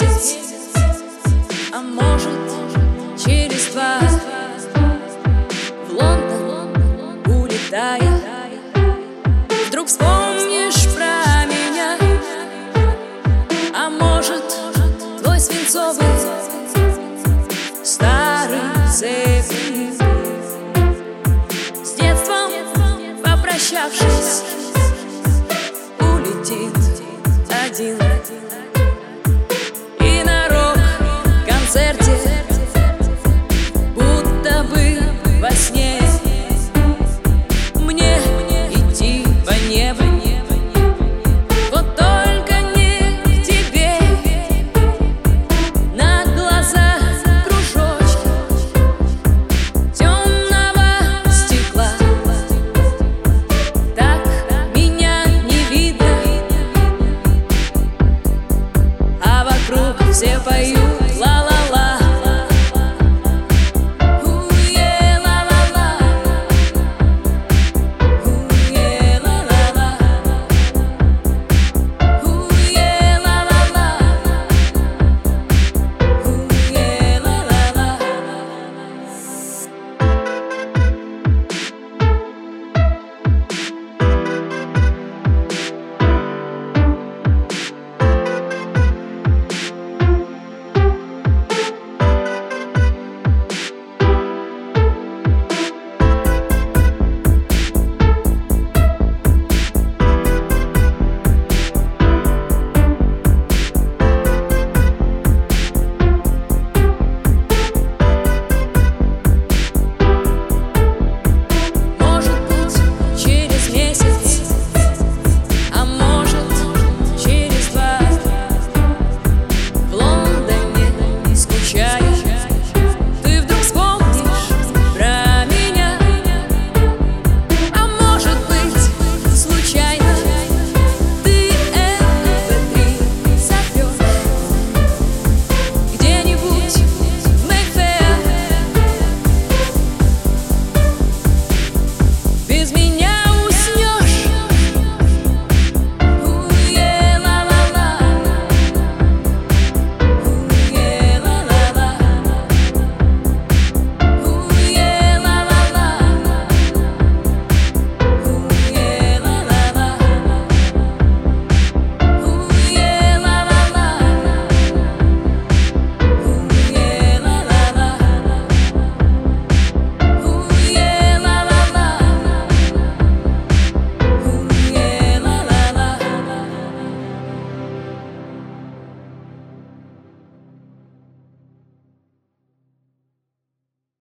месяц, а может через два. В Лондон улетая Вдруг вспомнишь про меня. А может твой свинцовый Старый цепь С детством попрощавшись Улетит один Рок-концерте